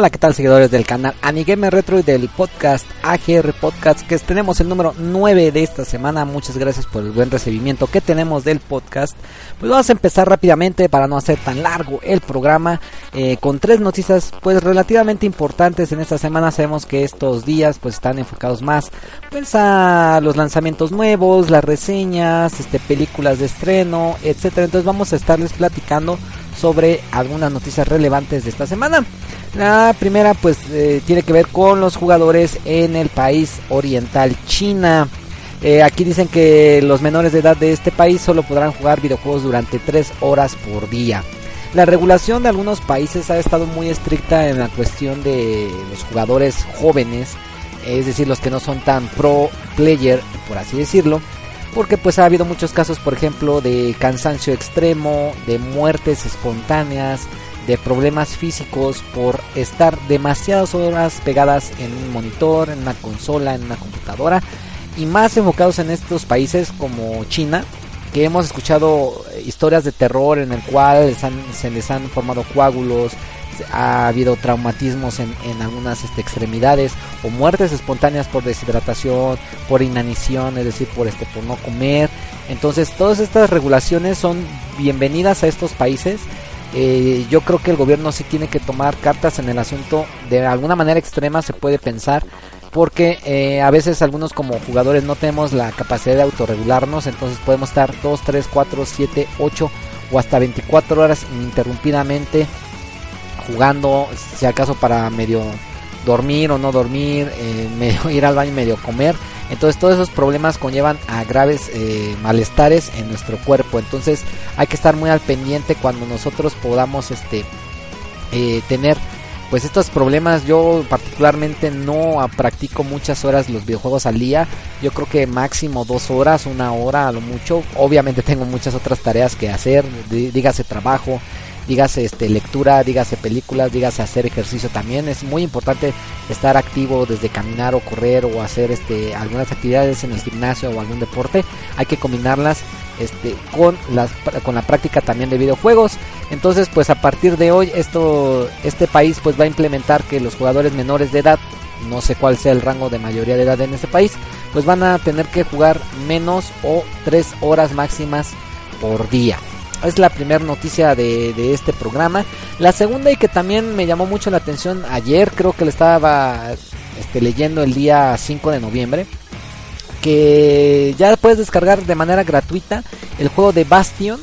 Hola, ¿qué tal seguidores del canal Anigamer Retro y del podcast AGR Podcast que tenemos el número 9 de esta semana. Muchas gracias por el buen recibimiento que tenemos del podcast. Pues vamos a empezar rápidamente para no hacer tan largo el programa eh, con tres noticias pues relativamente importantes en esta semana. Sabemos que estos días pues están enfocados más pues a los lanzamientos nuevos, las reseñas, este películas de estreno, etcétera. Entonces vamos a estarles platicando sobre algunas noticias relevantes de esta semana. La primera pues eh, tiene que ver con los jugadores en el país oriental China. Eh, aquí dicen que los menores de edad de este país solo podrán jugar videojuegos durante 3 horas por día. La regulación de algunos países ha estado muy estricta en la cuestión de los jugadores jóvenes, es decir, los que no son tan pro player, por así decirlo, porque pues ha habido muchos casos, por ejemplo, de cansancio extremo, de muertes espontáneas, de problemas físicos por estar demasiadas horas pegadas en un monitor, en una consola, en una computadora y más enfocados en estos países como China que hemos escuchado historias de terror en el cual se les han formado coágulos, ha habido traumatismos en, algunas este, extremidades o muertes espontáneas por deshidratación, por inanición, es decir, por este por no comer. Entonces, todas estas regulaciones son bienvenidas a estos países eh, yo creo que el gobierno sí tiene que tomar cartas en el asunto. De alguna manera extrema se puede pensar porque eh, a veces algunos como jugadores no tenemos la capacidad de autorregularnos entonces podemos estar 2, 3, 4, 7, 8 o hasta 24 horas ininterrumpidamente jugando si acaso para medio dormir o no dormir eh, medio ir al baño medio comer entonces todos esos problemas conllevan a graves eh, malestares en nuestro cuerpo. Entonces hay que estar muy al pendiente cuando nosotros podamos este, eh, tener pues estos problemas. Yo particularmente no practico muchas horas los videojuegos al día. Yo creo que máximo dos horas, una hora a lo mucho. Obviamente tengo muchas otras tareas que hacer, dígase trabajo dígase este, lectura, dígase películas, dígase hacer ejercicio también. Es muy importante estar activo desde caminar o correr o hacer este, algunas actividades en el gimnasio o algún deporte. Hay que combinarlas este, con, las, con la práctica también de videojuegos. Entonces, pues a partir de hoy, esto, este país pues va a implementar que los jugadores menores de edad, no sé cuál sea el rango de mayoría de edad en este país, pues van a tener que jugar menos o 3 horas máximas por día es la primera noticia de, este programa. La segunda y que también me llamó mucho la atención ayer, creo que le estaba este, leyendo el día 5 de noviembre, que ya puedes descargar de manera gratuita el juego de Bastion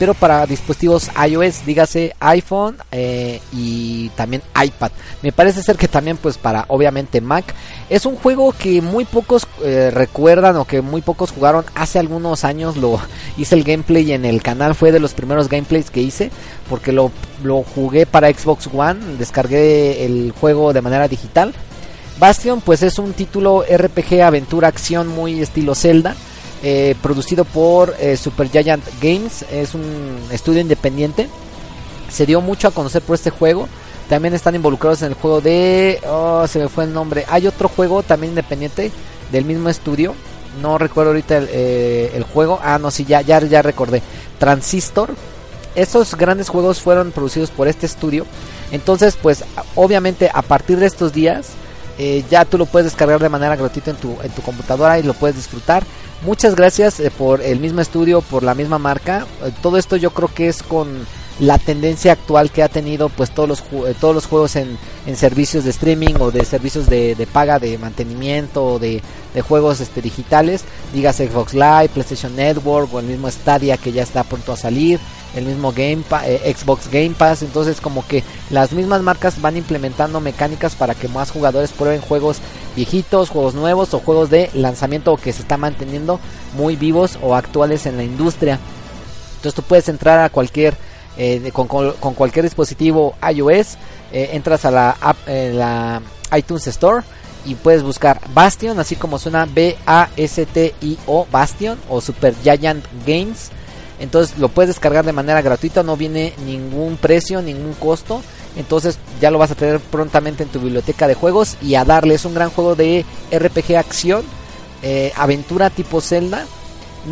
pero para dispositivos iOS, dígase iPhone eh, y también iPad. Me parece ser que también pues para obviamente Mac. Es un juego que muy pocos eh, recuerdan o que muy pocos jugaron hace algunos años. Lo hice el gameplay en el canal, fue de los primeros gameplays que hice porque lo, lo jugué para Xbox One, descargué el juego de manera digital. Bastion pues es un título RPG aventura acción muy estilo Zelda eh, producido por eh, Super Giant Games, es un estudio independiente. Se dio mucho a conocer por este juego. También están involucrados en el juego de... Oh, se me fue el nombre. Hay otro juego también independiente del mismo estudio. No recuerdo ahorita el, eh, juego. Ah, no, sí, ya, ya, ya recordé. Transistor. Esos grandes juegos fueron producidos por este estudio. Entonces, pues, obviamente, a partir de estos días, ya tú lo puedes descargar de manera gratuita en tu, en tu computadora y lo puedes disfrutar. Muchas gracias eh, por el mismo estudio, por la misma marca. Eh, todo esto yo creo que es con la tendencia actual que ha tenido pues todos los eh, todos los juegos en, en servicios de streaming o de servicios de, de paga de mantenimiento o de, de, juegos este digitales dígase Xbox Live, PlayStation Network o el mismo Stadia que ya está pronto a salir el mismo Game eh, Xbox Game Pass, entonces como que las mismas marcas van implementando mecánicas para que más jugadores prueben juegos viejitos, juegos nuevos o juegos de lanzamiento que se están manteniendo muy vivos o actuales en la industria. Entonces tú puedes entrar a cualquier eh, con, cualquier dispositivo iOS, eh, entras a la, app, la iTunes Store y puedes buscar Bastion, así como suena B-A-S-T-I-O, Bastion o Super Giant Games. Entonces lo puedes descargar de manera gratuita, no viene ningún precio, ningún costo. Entonces ya lo vas a tener prontamente en tu biblioteca de juegos y a darle. Es un gran juego de RPG acción, eh, aventura tipo Zelda.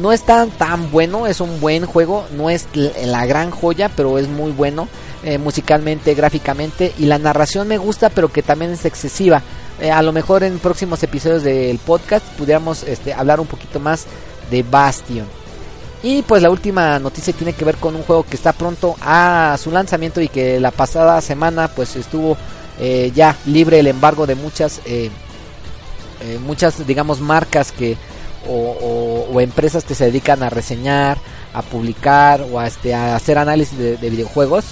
No es tan, bueno, es un buen juego, no es la gran joya, pero es muy bueno eh, musicalmente, gráficamente y la narración me gusta, pero que también es excesiva. Eh, a lo mejor en próximos episodios del podcast pudiéramos este, hablar un poquito más de Bastion. Y pues la última noticia tiene que ver con un juego que está pronto a su lanzamiento y que la pasada semana pues estuvo eh, ya libre el embargo de muchas eh, muchas digamos marcas que o, empresas que se dedican a reseñar, a publicar o a, este, a hacer análisis de videojuegos.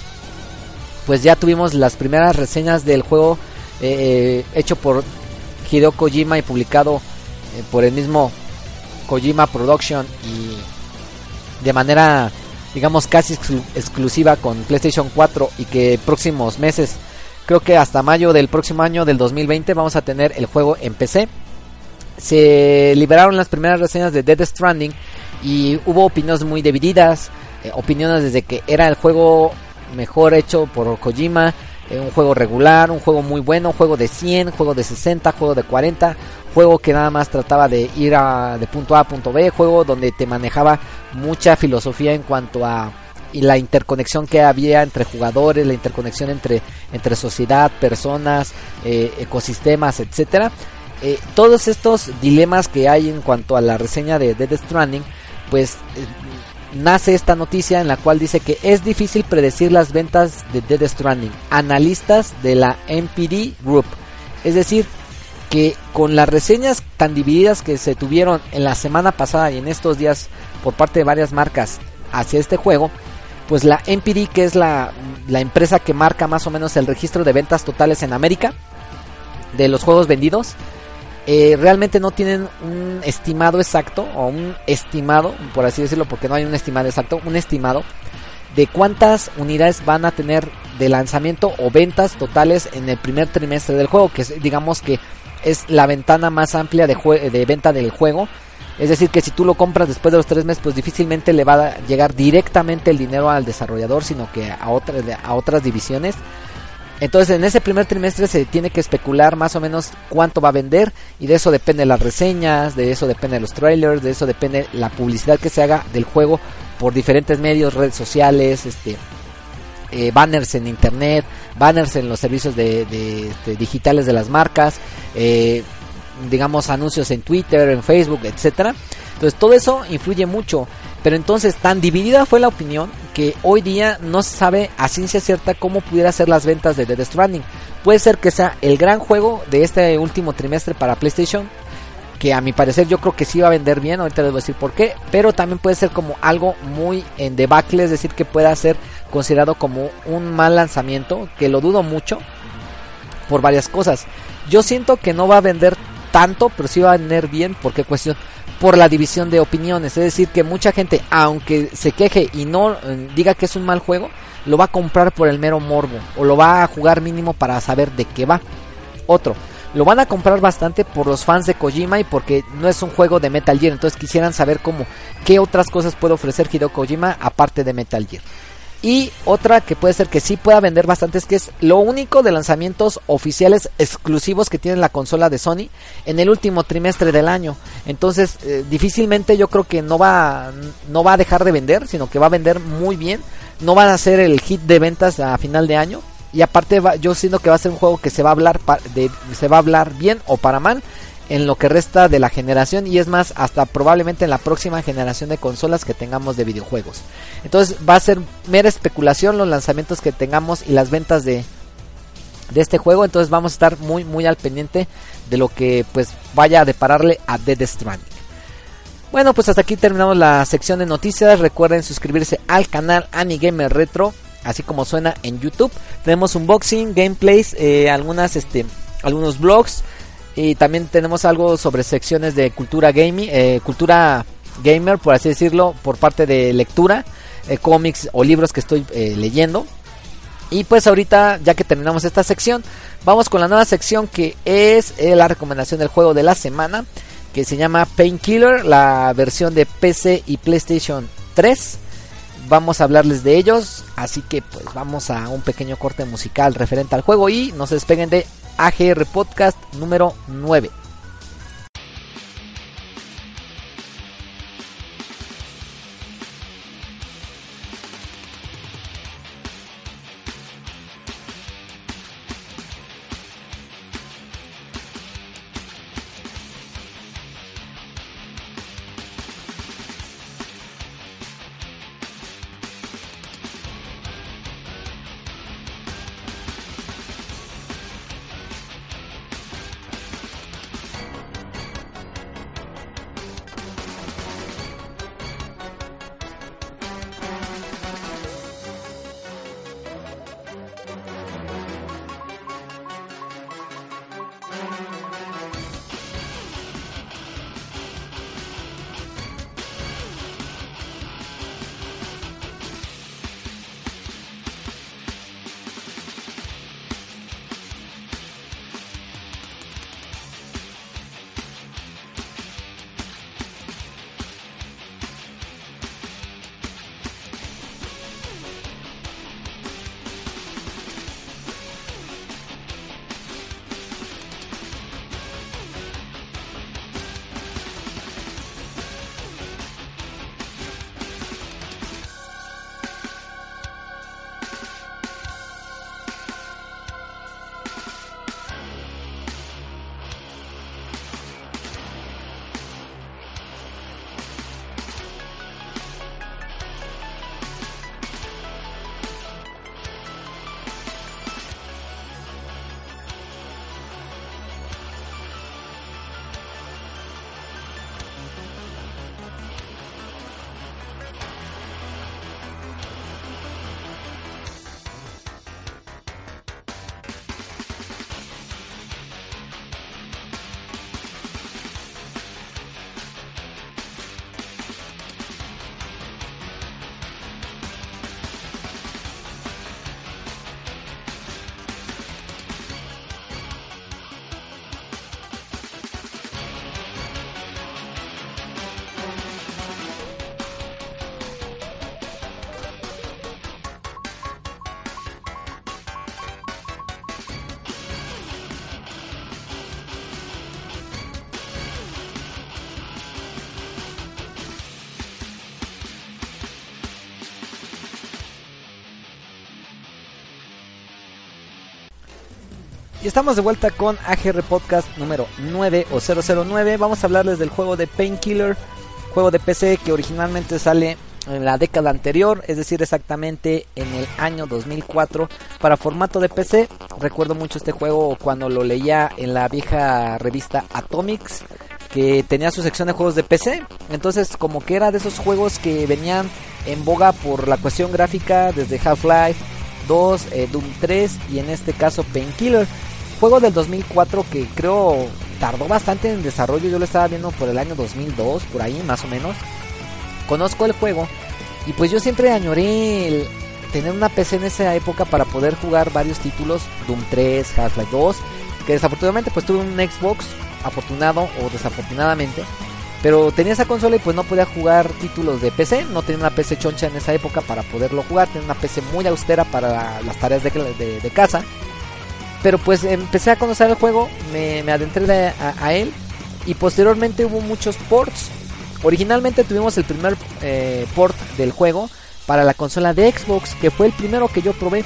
Pues ya tuvimos las primeras reseñas del juego eh, hecho por Hideo Kojima y publicado eh, por el mismo Kojima Production y de manera digamos casi exclusiva con PlayStation 4 y que próximos meses creo que hasta mayo del próximo año del 2020 vamos a tener el juego en PC se liberaron las primeras reseñas de Dead Stranding y hubo opiniones muy divididas eh, opiniones desde que era el juego mejor hecho por Kojima eh, un juego regular, un juego muy bueno, un juego de 100, juego de 60, juego de 40, juego que nada más trataba de ir a, de punto A a punto B, juego donde te manejaba mucha filosofía en cuanto a y la interconexión que había entre jugadores, la interconexión entre, entre sociedad, personas, eh, ecosistemas, etcétera. Eh, todos estos dilemas que hay en cuanto a la reseña de Dead Stranding, pues nace esta noticia en la cual dice que es difícil predecir las ventas de Dead Stranding. Analistas de la MPD Group. Es decir, que con las reseñas tan divididas que se tuvieron en la semana pasada y en estos días por parte de varias marcas hacia este juego, pues la MPD, que es la, la empresa que marca más o menos el registro de ventas totales en América, de los juegos vendidos, eh, realmente no tienen un estimado exacto o un estimado, por así decirlo, porque no hay un estimado exacto, un estimado de cuántas unidades van a tener de lanzamiento o ventas totales en el primer trimestre del juego, que digamos que es la ventana más amplia de, de venta del juego. Es decir, que si tú lo compras después de los tres meses, pues difícilmente le va a llegar directamente el dinero al desarrollador, sino que a, a otras divisiones. Entonces en ese primer trimestre se tiene que especular más o menos cuánto va a vender y de eso depende las reseñas, de eso depende los trailers, de eso depende la publicidad que se haga del juego por diferentes medios, redes sociales, este, eh, banners en internet, banners en los servicios de, digitales de las marcas, eh, digamos anuncios en Twitter, en Facebook, etcétera. Entonces todo eso influye mucho. Pero entonces tan dividida fue la opinión que hoy día no se sabe a ciencia cierta cómo pudiera ser las ventas de Dead Stranding. Puede ser que sea el gran juego de este último trimestre para PlayStation. Que a mi parecer yo creo que sí va a vender bien, ahorita les voy a decir por qué. Pero también puede ser como algo muy en debacle, es decir, que pueda ser considerado como un mal lanzamiento, que lo dudo mucho por varias cosas. Yo siento que no va a vender tanto, pero sí va a vender bien, porque cuestión por la división de opiniones. Es decir, que mucha gente, aunque se queje y no eh, diga que es un mal juego, lo va a comprar por el mero morbo o lo va a jugar mínimo para saber de qué va. Otro, lo van a comprar bastante por los fans de Kojima y porque no es un juego de Metal Gear. Entonces quisieran saber cómo, qué otras cosas puede ofrecer Hideo Kojima aparte de Metal Gear. Y otra que puede ser que sí pueda vender bastante es que es lo único de lanzamientos oficiales exclusivos que tiene la consola de Sony en el último trimestre del año. Entonces, eh, difícilmente yo creo que no va, no va a dejar de vender, sino que va a vender muy bien. No van a ser el hit de ventas a final de año. Y aparte yo siento que va a ser un juego que se va a hablar de, se va a hablar bien o para mal en lo que resta de la generación y es más hasta probablemente en la próxima generación de consolas que tengamos de videojuegos. Entonces va a ser mera especulación los lanzamientos que tengamos y las ventas de, de este juego, entonces vamos a estar muy muy al pendiente de lo que pues vaya a depararle a Dead Stranding. Bueno, pues hasta aquí terminamos la sección de noticias. Recuerden suscribirse al canal Anigamer Retro, así como suena en YouTube. Tenemos unboxing, gameplays, eh, algunas, este, algunos blogs y también tenemos algo sobre secciones de cultura gaming, eh, cultura gamer, por así decirlo, por parte de lectura, eh, cómics o libros que estoy eh, leyendo. Y pues ahorita, ya que terminamos esta sección, vamos con la nueva sección que es la recomendación del juego de la semana, que se llama Painkiller, la versión de PC y PlayStation 3. Vamos a hablarles de ellos, así que pues vamos a un pequeño corte musical referente al juego y no se despeguen de AGR Podcast número 9. Estamos de vuelta con AGR Podcast número 9 o 009. Vamos a hablarles del juego de Painkiller, juego de PC que originalmente sale en la década anterior, es decir, exactamente en el año 2004 para formato de PC. Recuerdo mucho este juego cuando lo leía en la vieja revista Atomics que tenía su sección de juegos de PC. Entonces, como que era de esos juegos que venían en boga por la cuestión gráfica desde Half-Life 2, eh, Doom 3 y en este caso Painkiller. Juego del 2004 que creo tardó bastante en desarrollo. Yo lo estaba viendo por el año 2002, por ahí más o menos. Conozco el juego y pues yo siempre añoré tener una PC en esa época para poder jugar varios títulos. Doom 3, Half-Life 2. Que desafortunadamente pues tuve un Xbox, afortunado o desafortunadamente. Pero tenía esa consola y pues no podía jugar títulos de PC. No tenía una PC choncha en esa época para poderlo jugar. Tenía una PC muy austera para las tareas de casa. Pero pues empecé a conocer el juego, me, adentré a, a, él y posteriormente hubo muchos ports. Originalmente tuvimos el primer eh, port del juego para la consola de Xbox, que fue el primero que yo probé.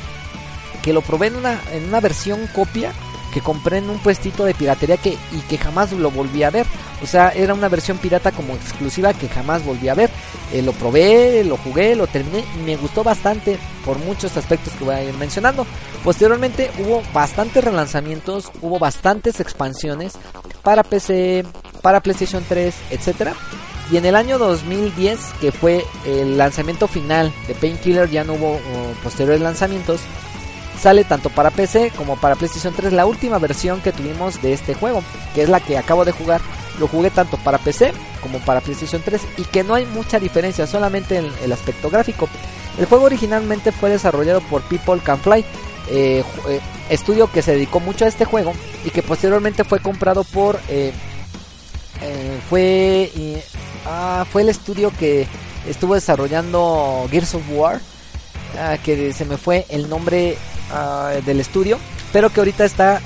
Que lo probé en una, en una versión copia que compré en un puestito de piratería que, y que jamás lo volví a ver. O sea, era una versión pirata como exclusiva que jamás volví a ver. Eh, lo probé, lo jugué, lo terminé y me gustó bastante por muchos aspectos que voy a ir mencionando. Posteriormente hubo bastantes relanzamientos, hubo bastantes expansiones para PC, para PlayStation 3, etcétera. Y en el año 2010, que fue el lanzamiento final de Painkiller, ya no hubo posteriores lanzamientos, sale tanto para PC como para PlayStation 3 la última versión que tuvimos de este juego, que es la que acabo de jugar. Lo jugué tanto para PC como para PlayStation 3 y que no hay mucha diferencia, solamente en el aspecto gráfico. El juego originalmente fue desarrollado por People Can Fly, eh, eh, estudio que se dedicó mucho a este juego y que posteriormente fue comprado por... Eh, fue, ah, fue el estudio que estuvo desarrollando Gears of War, ah, que se me fue el nombre ah, del estudio, pero que ahorita está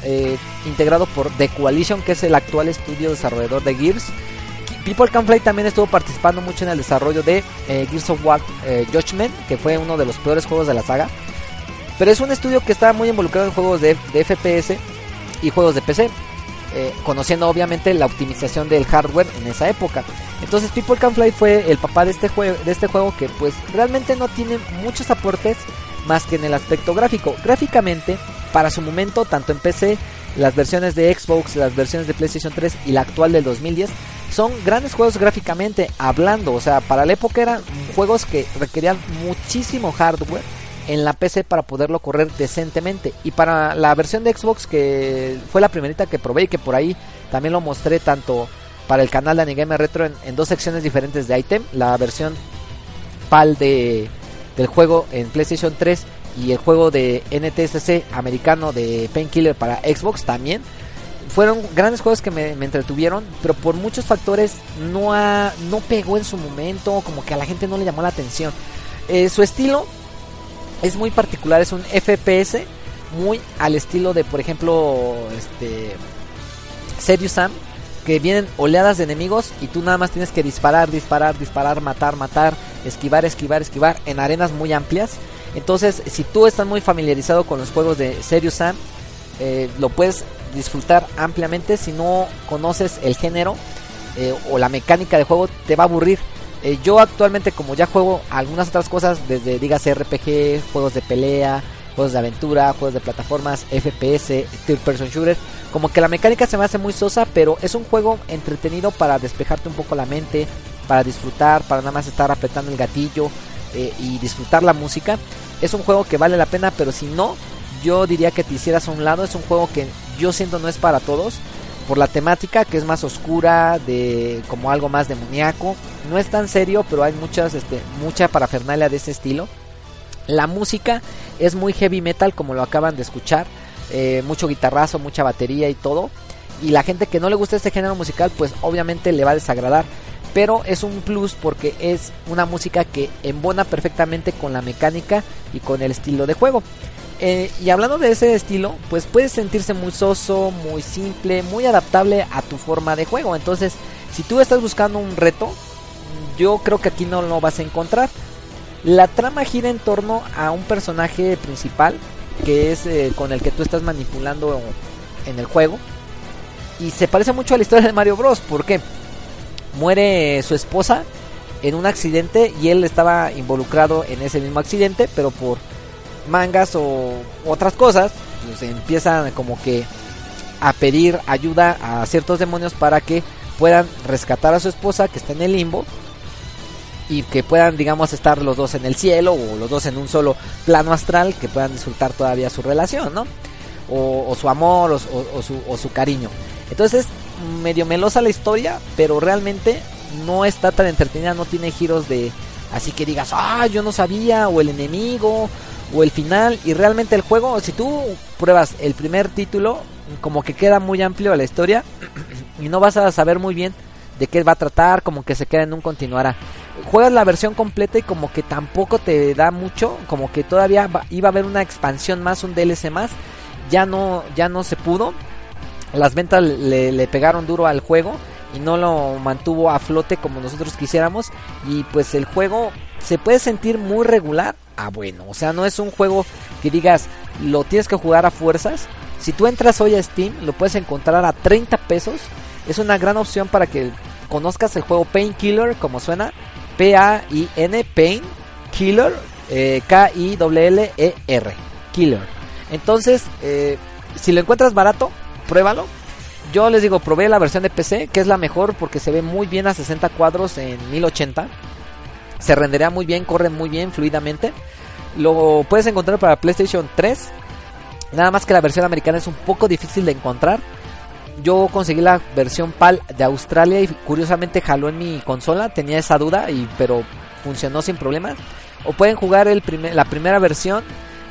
integrado por The Coalition, que es el actual estudio desarrollador de Gears. People Can Fly también estuvo participando mucho en el desarrollo de Gears of War Judgment, que fue uno de los peores juegos de la saga. Pero es un estudio que está muy involucrado en juegos de, FPS y juegos de PC. Eh, conociendo obviamente la optimización del hardware en esa época. Entonces People Can Fly fue el papá de este, juego, de este juego que pues realmente no tiene muchos aportes más que en el aspecto gráfico. Gráficamente, para su momento, tanto en PC, las versiones de Xbox, las versiones de PlayStation 3 y la actual del 2010, son grandes juegos gráficamente hablando. O sea, para la época eran juegos que requerían muchísimo hardware en la PC para poderlo correr decentemente. Y para la versión de Xbox, que fue la primerita que probé y que por ahí también lo mostré tanto para el canal de Anigame Retro en, dos secciones diferentes de item, la versión PAL de, del juego en PlayStation 3 y el juego de NTSC americano de Painkiller para Xbox también. Fueron grandes juegos que me, entretuvieron, pero por muchos factores no, no pegó en su momento, como que a la gente no le llamó la atención. Eh, su estilo es muy particular, es un FPS muy al estilo de, por ejemplo, este Serious Sam, que vienen oleadas de enemigos y tú nada más tienes que disparar, disparar, disparar, matar, matar, esquivar, esquivar, esquivar en arenas muy amplias. Entonces, si tú estás muy familiarizado con los juegos de Serious Sam, eh, lo puedes disfrutar ampliamente. Si no conoces el género eh, o la mecánica de juego, te va a aburrir. Eh, yo actualmente como ya juego algunas otras cosas, desde dígase RPG, juegos de pelea, juegos de aventura, juegos de plataformas, FPS, third person shooter, como que la mecánica se me hace muy sosa, pero es un juego entretenido para despejarte un poco la mente, para disfrutar, para nada más estar apretando el gatillo eh, y disfrutar la música. Es un juego que vale la pena, pero si no, yo diría que te hicieras a un lado. Es un juego que yo siento no es para todos por la temática que es más oscura, de como algo más demoníaco. No es tan serio, pero hay muchas, este, mucha parafernalia de ese estilo. La música es muy heavy metal, como lo acaban de escuchar. Eh, mucho guitarrazo, mucha batería y todo. Y la gente que no le gusta este género musical, pues obviamente le va a desagradar. Pero es un plus porque es una música que embona perfectamente con la mecánica y con el estilo de juego. Eh, y hablando de ese estilo, pues puedes sentirse muy soso, muy simple, muy adaptable a tu forma de juego. Entonces, si tú estás buscando un reto, yo creo que aquí no lo vas a encontrar. La trama gira en torno a un personaje principal, que es eh, con el que tú estás manipulando en el juego. Y se parece mucho a la historia de Mario Bros. porque muere su esposa en un accidente y él estaba involucrado en ese mismo accidente, pero por mangas o otras cosas, pues empiezan como que a pedir ayuda a ciertos demonios para que puedan rescatar a su esposa que está en el limbo y que puedan digamos estar los dos en el cielo o los dos en un solo plano astral que puedan disfrutar todavía su relación, ¿no? O, su amor o, o su cariño. Entonces medio melosa la historia, pero realmente no está tan entretenida, no tiene giros de así que digas, ah, yo no sabía, o el enemigo, o el final y realmente el juego, si tú pruebas el primer título, como que queda muy amplio la historia y no vas a saber muy bien de qué va a tratar, como que se queda en un continuará. Juegas la versión completa y como que tampoco te da mucho, como que todavía iba a haber una expansión más, un DLC más, ya no, ya no se pudo. Las ventas le, pegaron duro al juego y no lo mantuvo a flote como nosotros quisiéramos y pues el juego se puede sentir muy regular ah bueno. O sea, no es un juego que digas, lo tienes que jugar a fuerzas. Si tú entras hoy a Steam, lo puedes encontrar a 30 pesos. Es una gran opción para que conozcas el juego Painkiller, como suena. P-A-I-N, Pain, Killer, eh, K-I-L-L-E-R, Killer. Entonces, eh, si lo encuentras barato, pruébalo. yo les digo, probé la versión de PC, que es la mejor porque se ve muy bien a 60 cuadros en 1080. Se rendería muy bien, corre muy bien, fluidamente. Lo puedes encontrar para PlayStation 3. Nada más que la versión americana es un poco difícil de encontrar. Yo conseguí la versión PAL de Australia y curiosamente jaló en mi consola. Tenía esa duda, y, pero funcionó sin problemas. O pueden jugar el la primera versión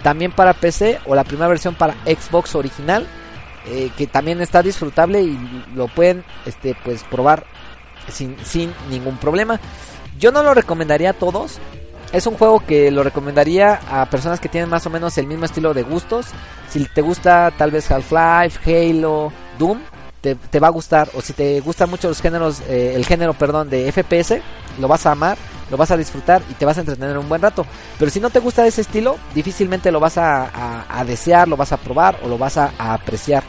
también para PC o la primera versión para Xbox original. Eh, que también está disfrutable y lo pueden este, pues, probar sin, sin ningún problema. Yo no lo recomendaría a todos, es un juego que lo recomendaría a personas que tienen más o menos el mismo estilo de gustos. Si te gusta tal vez Half-Life, Halo, Doom, te, va a gustar. O si te gustan mucho los géneros, eh, el género, perdón, de FPS, lo vas a amar, lo vas a disfrutar y te vas a entretener un buen rato. Pero si no te gusta ese estilo, difícilmente lo vas a, desear, lo vas a probar o lo vas a apreciar.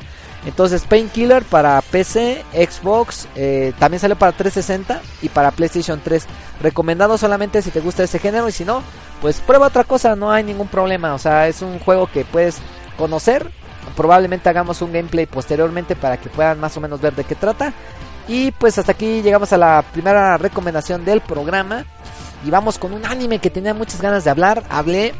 Entonces Painkiller para PC, Xbox, eh, también sale para 360 y para PlayStation 3. Recomendado solamente si te gusta ese género y si no, pues prueba otra cosa, no hay ningún problema. O sea, es un juego que puedes conocer. Probablemente hagamos un gameplay posteriormente para que puedan más o menos ver de qué trata. Y pues hasta aquí llegamos a la primera recomendación del programa. Y vamos con un anime que tenía muchas ganas de hablar. Hablé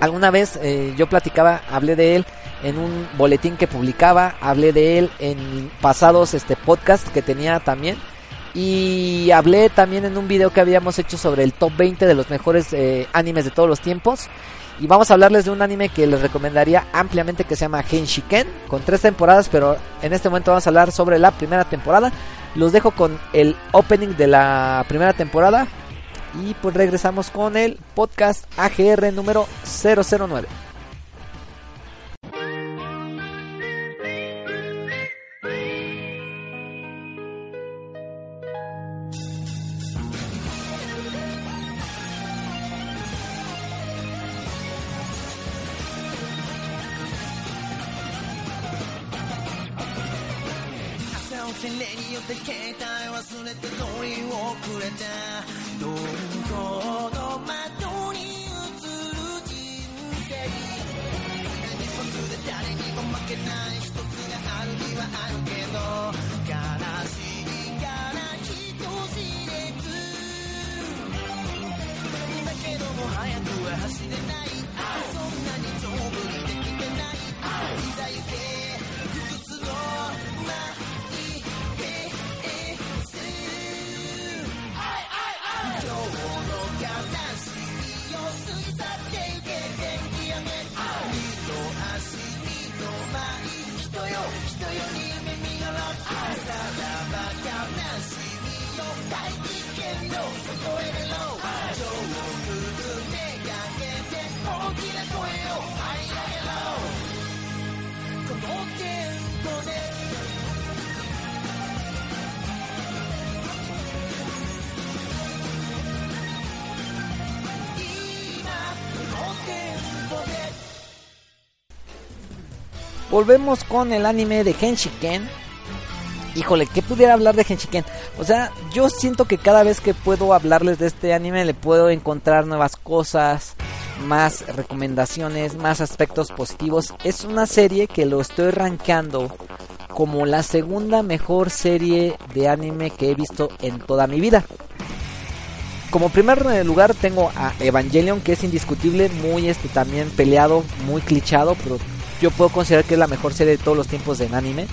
alguna vez, eh, yo platicaba, hablé de él en un boletín que publicaba, hablé de él en pasados este podcast que tenía también y hablé también en un video que habíamos hecho sobre el top 20 de los mejores eh, animes de todos los tiempos. Y vamos a hablarles de un anime que les recomendaría ampliamente que se llama Henshiken, con tres temporadas, pero en este momento vamos a hablar sobre la primera temporada. Los dejo con el opening de la primera temporada y pues regresamos con el podcast AGR número 009. Volvemos con el anime de Henshiken. Híjole, ¿qué pudiera hablar de Henshiken? O sea, yo siento que cada vez que puedo hablarles de este anime le puedo encontrar nuevas cosas, más recomendaciones, más aspectos positivos. Es una serie que lo estoy rankeando como la segunda mejor serie de anime que he visto en toda mi vida. Como primer lugar tengo a Evangelion, que es indiscutible, muy este también peleado, muy clichado, pero yo puedo considerar que es la mejor serie de todos los tiempos en anime.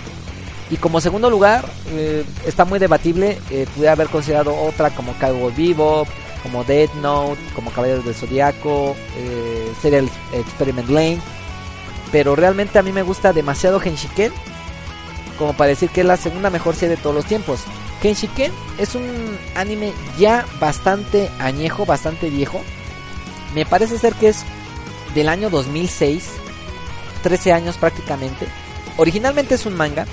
Y como segundo lugar, eh, está muy debatible. Eh, pude haber considerado otra como Cowboy Vivo, como Dead Note, como Caballeros del Zodiaco, eh, Serial Experiment Lane. Pero realmente a mí me gusta demasiado Henshiken como para decir que es la segunda mejor serie de todos los tiempos. Henshiken es un anime ya bastante añejo, bastante viejo. Me parece ser que es del año 2006 13 años prácticamente. Originalmente es un manga.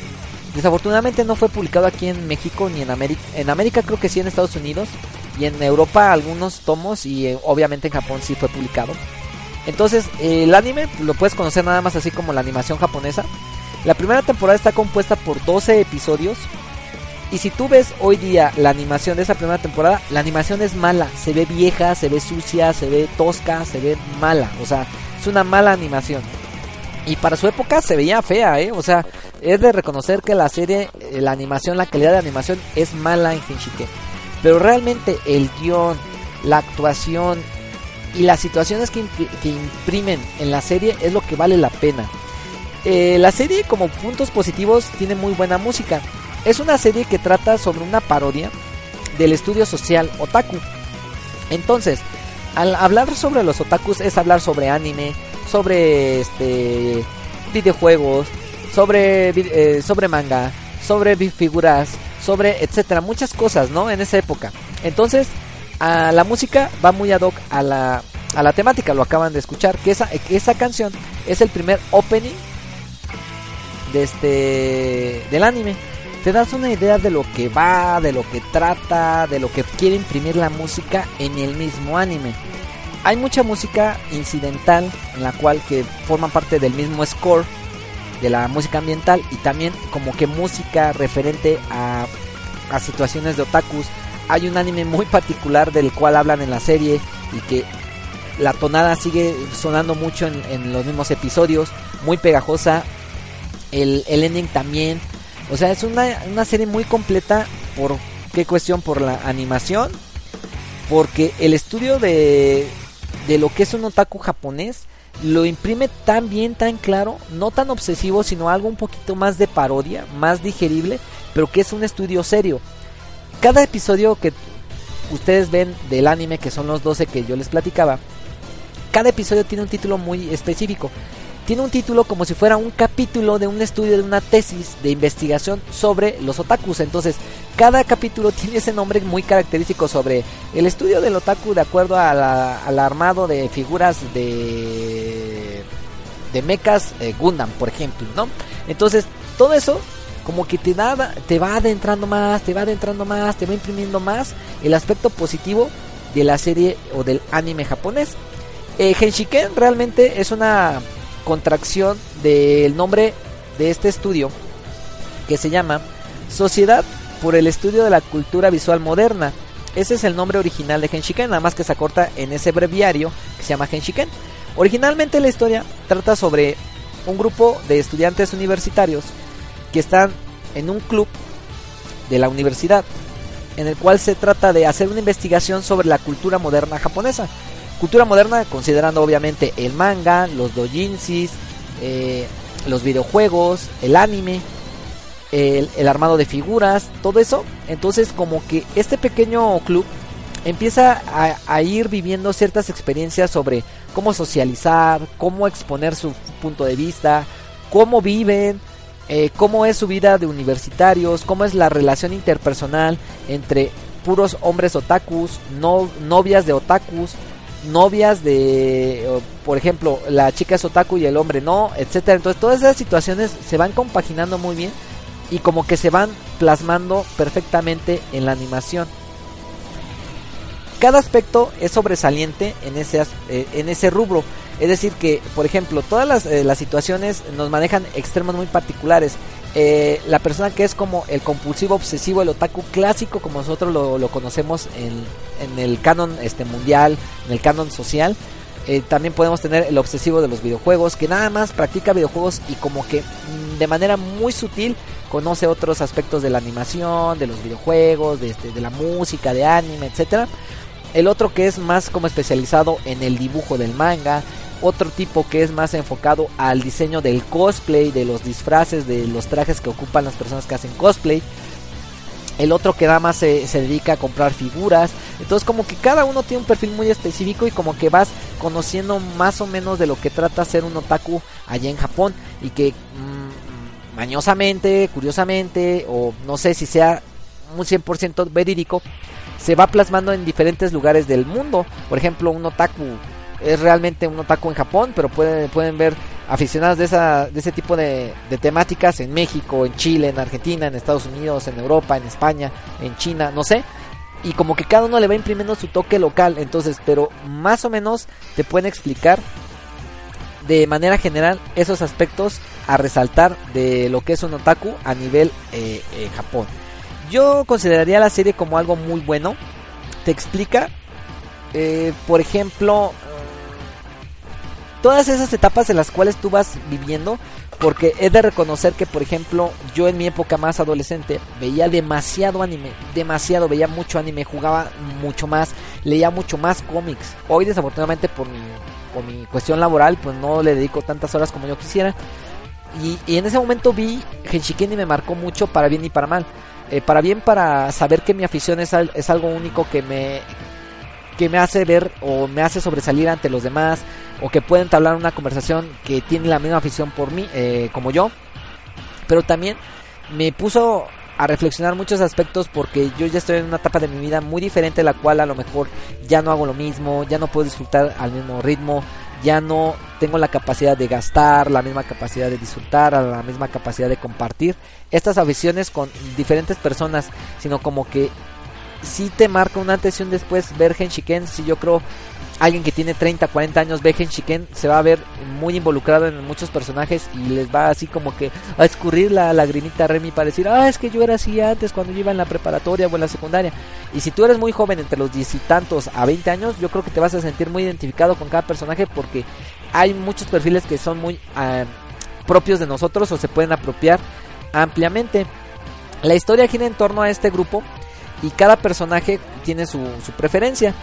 Desafortunadamente no fue publicado aquí en México ni en América. En América creo que sí en Estados Unidos. Y en Europa algunos tomos y eh, obviamente en Japón sí fue publicado. Entonces el anime lo puedes conocer nada más así como la animación japonesa. La primera temporada está compuesta por 12 episodios. Y si tú ves hoy día la animación de esa primera temporada, la animación es mala. Se ve vieja, se ve sucia, se ve tosca, se ve mala. O sea, es una mala animación. Y para su época se veía fea, ¿eh? O sea, es de reconocer que la serie, eh, la animación, la calidad de animación es mala en Henshiken. Pero realmente el guion, la actuación y las situaciones que, imprimen en la serie es lo que vale la pena. Eh, la serie como puntos positivos tiene muy buena música. Es una serie que trata sobre una parodia del estudio social otaku. Entonces, al hablar sobre los otakus es hablar sobre anime, sobre este videojuegos, sobre eh, sobre manga, sobre figuras, sobre etcétera, muchas cosas, ¿no? En esa época. Entonces, a la música va muy ad hoc a la, a la temática, lo acaban de escuchar, que esa, esa canción es el primer opening de este del anime. Te das una idea de lo que va, de lo que trata, de lo que quiere imprimir la música en el mismo anime. Hay mucha música incidental en la cual que forman parte del mismo score de la música ambiental y también como que música referente a, a situaciones de otakus. Hay un anime muy particular del cual hablan en la serie y que la tonada sigue sonando mucho en, los mismos episodios, muy pegajosa. El, el ending también. O sea, es una, una serie muy completa. ¿Por qué cuestión? Por la animación. Porque el estudio de, de lo que es un otaku japonés lo imprime tan bien, tan claro, no tan obsesivo, sino algo un poquito más de parodia, más digerible, pero que es un estudio serio. Cada episodio que ustedes ven del anime, que son los 12 que yo les platicaba, cada episodio tiene un título muy específico. Tiene un título como si fuera un capítulo de un estudio de una tesis de investigación sobre los otakus. Entonces, cada capítulo tiene ese nombre muy característico sobre el estudio del otaku de acuerdo al armado de figuras de de mechas eh, Gundam, por ejemplo, ¿no? Entonces, todo eso como que te da te va adentrando más, te va adentrando más, te va imprimiendo más el aspecto positivo de la serie o del anime japonés. Eh, Henshiken realmente es una contracción del nombre de este estudio que se llama Sociedad por el Estudio de la Cultura Visual Moderna. Ese es el nombre original de Henshiken, nada más que se acorta en ese breviario que se llama Henshiken. Originalmente la historia trata sobre un grupo de estudiantes universitarios que están en un club de la universidad, en el cual se trata de hacer una investigación sobre la cultura moderna japonesa. Cultura moderna considerando obviamente el manga, los dojinsis, eh, los videojuegos, el anime, el, armado de figuras, todo eso. Entonces como que este pequeño club empieza a, ir viviendo ciertas experiencias sobre cómo socializar, cómo exponer su punto de vista, cómo viven, eh, cómo es su vida de universitarios, cómo es la relación interpersonal entre puros hombres otakus, no, novias de otakus, novias de, por ejemplo, la chica es otaku y el hombre no, etcétera. Entonces todas esas situaciones se van compaginando muy bien y como que se van plasmando perfectamente en la animación. Cada aspecto es sobresaliente en ese, eh, en ese rubro. Es decir, que, por ejemplo, todas las, eh, las situaciones nos manejan extremos muy particulares. Eh, la persona que es como el compulsivo obsesivo, el otaku clásico, como nosotros lo, conocemos en, en, el canon este, mundial, en el canon social. Eh, también podemos tener el obsesivo de los videojuegos, que nada más practica videojuegos y como que mm, de manera muy sutil conoce otros aspectos de la animación, de los videojuegos, de, este, de la música, de anime, etcétera. El otro que es más como especializado en el dibujo del manga, otro tipo que es más enfocado al diseño del cosplay, de los disfraces, de los trajes que ocupan las personas que hacen cosplay. El otro que nada más se, dedica a comprar figuras. Entonces como que cada uno tiene un perfil muy específico y como que vas conociendo más o menos de lo que trata ser un otaku allá en Japón. Y que mm, mañosamente, curiosamente, o no sé si sea un 100% verídico, se va plasmando en diferentes lugares del mundo. Por ejemplo, un otaku es realmente un otaku en Japón, pero pueden, pueden ver aficionados de, esa, de ese tipo de, temáticas en México, en Chile, en Argentina, en Estados Unidos, en Europa, en España, en China, no sé. Y como que cada uno le va imprimiendo su toque local, entonces, pero más o menos te pueden explicar de manera general esos aspectos a resaltar de lo que es un otaku a nivel eh, eh, Japón. Yo consideraría la serie como algo muy bueno. Te explica, eh, por ejemplo, todas esas etapas en las cuales tú vas viviendo porque he de reconocer que, por ejemplo, yo en mi época más adolescente veía demasiado anime, demasiado, veía mucho anime, jugaba mucho más, leía mucho más cómics. Hoy, desafortunadamente, por mi, por mi cuestión laboral, pues no le dedico tantas horas como yo quisiera. Y, en ese momento vi Henshiken y me marcó mucho para bien y para mal. Eh, para bien, para saber que mi afición es, es algo único que me, que me hace ver o me hace sobresalir ante los demás o que pueden entablar una conversación que tiene la misma afición por mí eh, como yo. Pero también me puso a reflexionar muchos aspectos porque yo ya estoy en una etapa de mi vida muy diferente la cual a lo mejor ya no hago lo mismo ya no puedo disfrutar al mismo ritmo ya no tengo la capacidad de gastar, la misma capacidad de disfrutar, la misma capacidad de compartir estas aficiones con diferentes personas, sino como que si te marca un antes y un después ver Henshiken. Si yo creo alguien que tiene 30, 40 años ve Henshiken, se va a ver muy involucrado en muchos personajes y les va así como que a escurrir la lagrimita Remy para decir, ah, es que yo era así antes cuando yo iba en la preparatoria o en la secundaria. Y si tú eres muy joven, entre los diez y tantos a 20 años, yo creo que te vas a sentir muy identificado con cada personaje porque hay muchos perfiles que son muy ah, propios de nosotros o se pueden apropiar ampliamente. La historia gira en torno a este grupo y cada personaje tiene su, preferencia.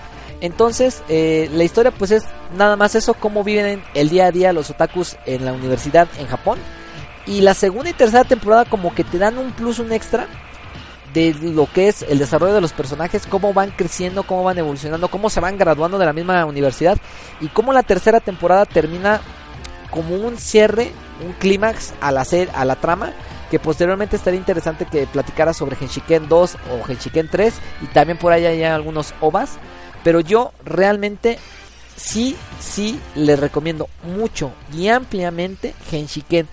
Entonces, eh, la historia pues es nada más eso, cómo viven el día a día los otakus en la universidad en Japón. Y la segunda y tercera temporada como que te dan un plus, un extra de lo que es el desarrollo de los personajes, cómo van creciendo, cómo van evolucionando, cómo se van graduando de la misma universidad y cómo la tercera temporada termina como un cierre, un clímax a la, a la trama que posteriormente estaría interesante que platicara sobre Genshiken 2 o Genshiken 3 y también por ahí hay algunos OVAs, pero yo realmente sí, sí les recomiendo mucho y ampliamente Genshiken.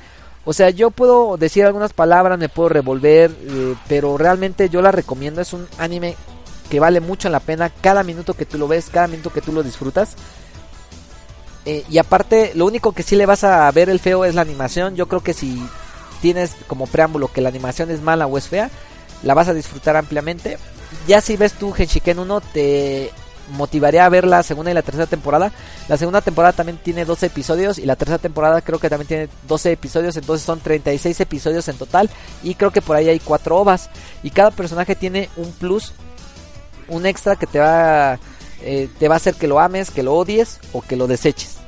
O sea, yo puedo decir algunas palabras, me puedo revolver, eh, pero realmente yo la recomiendo. Es un anime que vale mucho la pena cada minuto que tú lo ves, cada minuto que tú lo disfrutas. Eh, y aparte, lo único que sí le vas a ver el feo es la animación. Yo creo que si tienes como preámbulo que la animación es mala o es fea, la vas a disfrutar ampliamente. Ya si ves tú Genshiken 1 te motivaría a ver la segunda y la tercera temporada. La segunda temporada también tiene 12 episodios y la tercera temporada creo que también tiene 12 episodios, entonces son 36 episodios en total y creo que por ahí hay 4 ovas y cada personaje tiene un plus, un extra que te va eh, te va a hacer que lo ames, que lo odies o que lo deseches.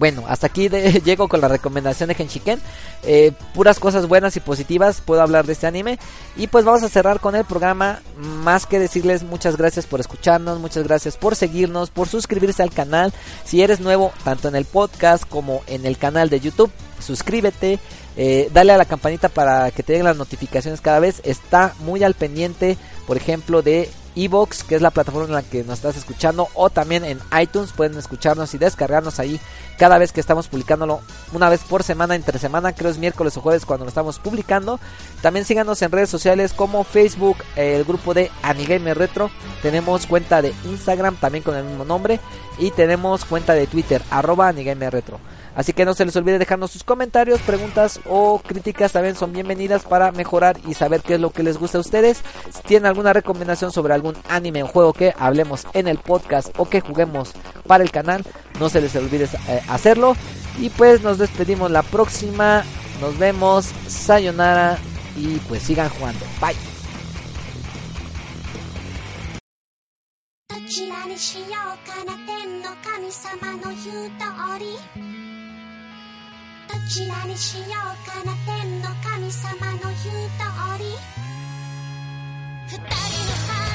Bueno, hasta aquí llego con la recomendación de Genshiken. Eh, puras cosas buenas y positivas puedo hablar de este anime. Y pues vamos a cerrar con el programa. Más que decirles muchas gracias por escucharnos, muchas gracias por seguirnos, por suscribirse al canal. Si eres nuevo, tanto en el podcast como en el canal de YouTube, suscríbete. Eh, dale a la campanita para que te lleguen las notificaciones cada vez. Está muy al pendiente, por ejemplo, de Evox, que es la plataforma en la que nos estás escuchando, o también en iTunes pueden escucharnos y descargarnos ahí cada vez que estamos publicándolo una vez por semana, entre semana, creo es miércoles o jueves cuando lo estamos publicando. También síganos en redes sociales como Facebook, el grupo de Anigamer Retro, tenemos cuenta de Instagram también con el mismo nombre y tenemos cuenta de Twitter, arroba Anigamer Retro. Así que no se les olvide dejarnos sus comentarios, preguntas o críticas también son bienvenidas para mejorar y saber qué es lo que les gusta a ustedes. Si tienen alguna recomendación sobre algún anime o juego que hablemos en el podcast o que juguemos para el canal, no se les olvide eh, hacerlo. Y pues nos despedimos la próxima. Nos vemos. Sayonara. Y pues sigan jugando. Bye. どちらにしようかな どちらにしようかな天の神様の言う通り二人の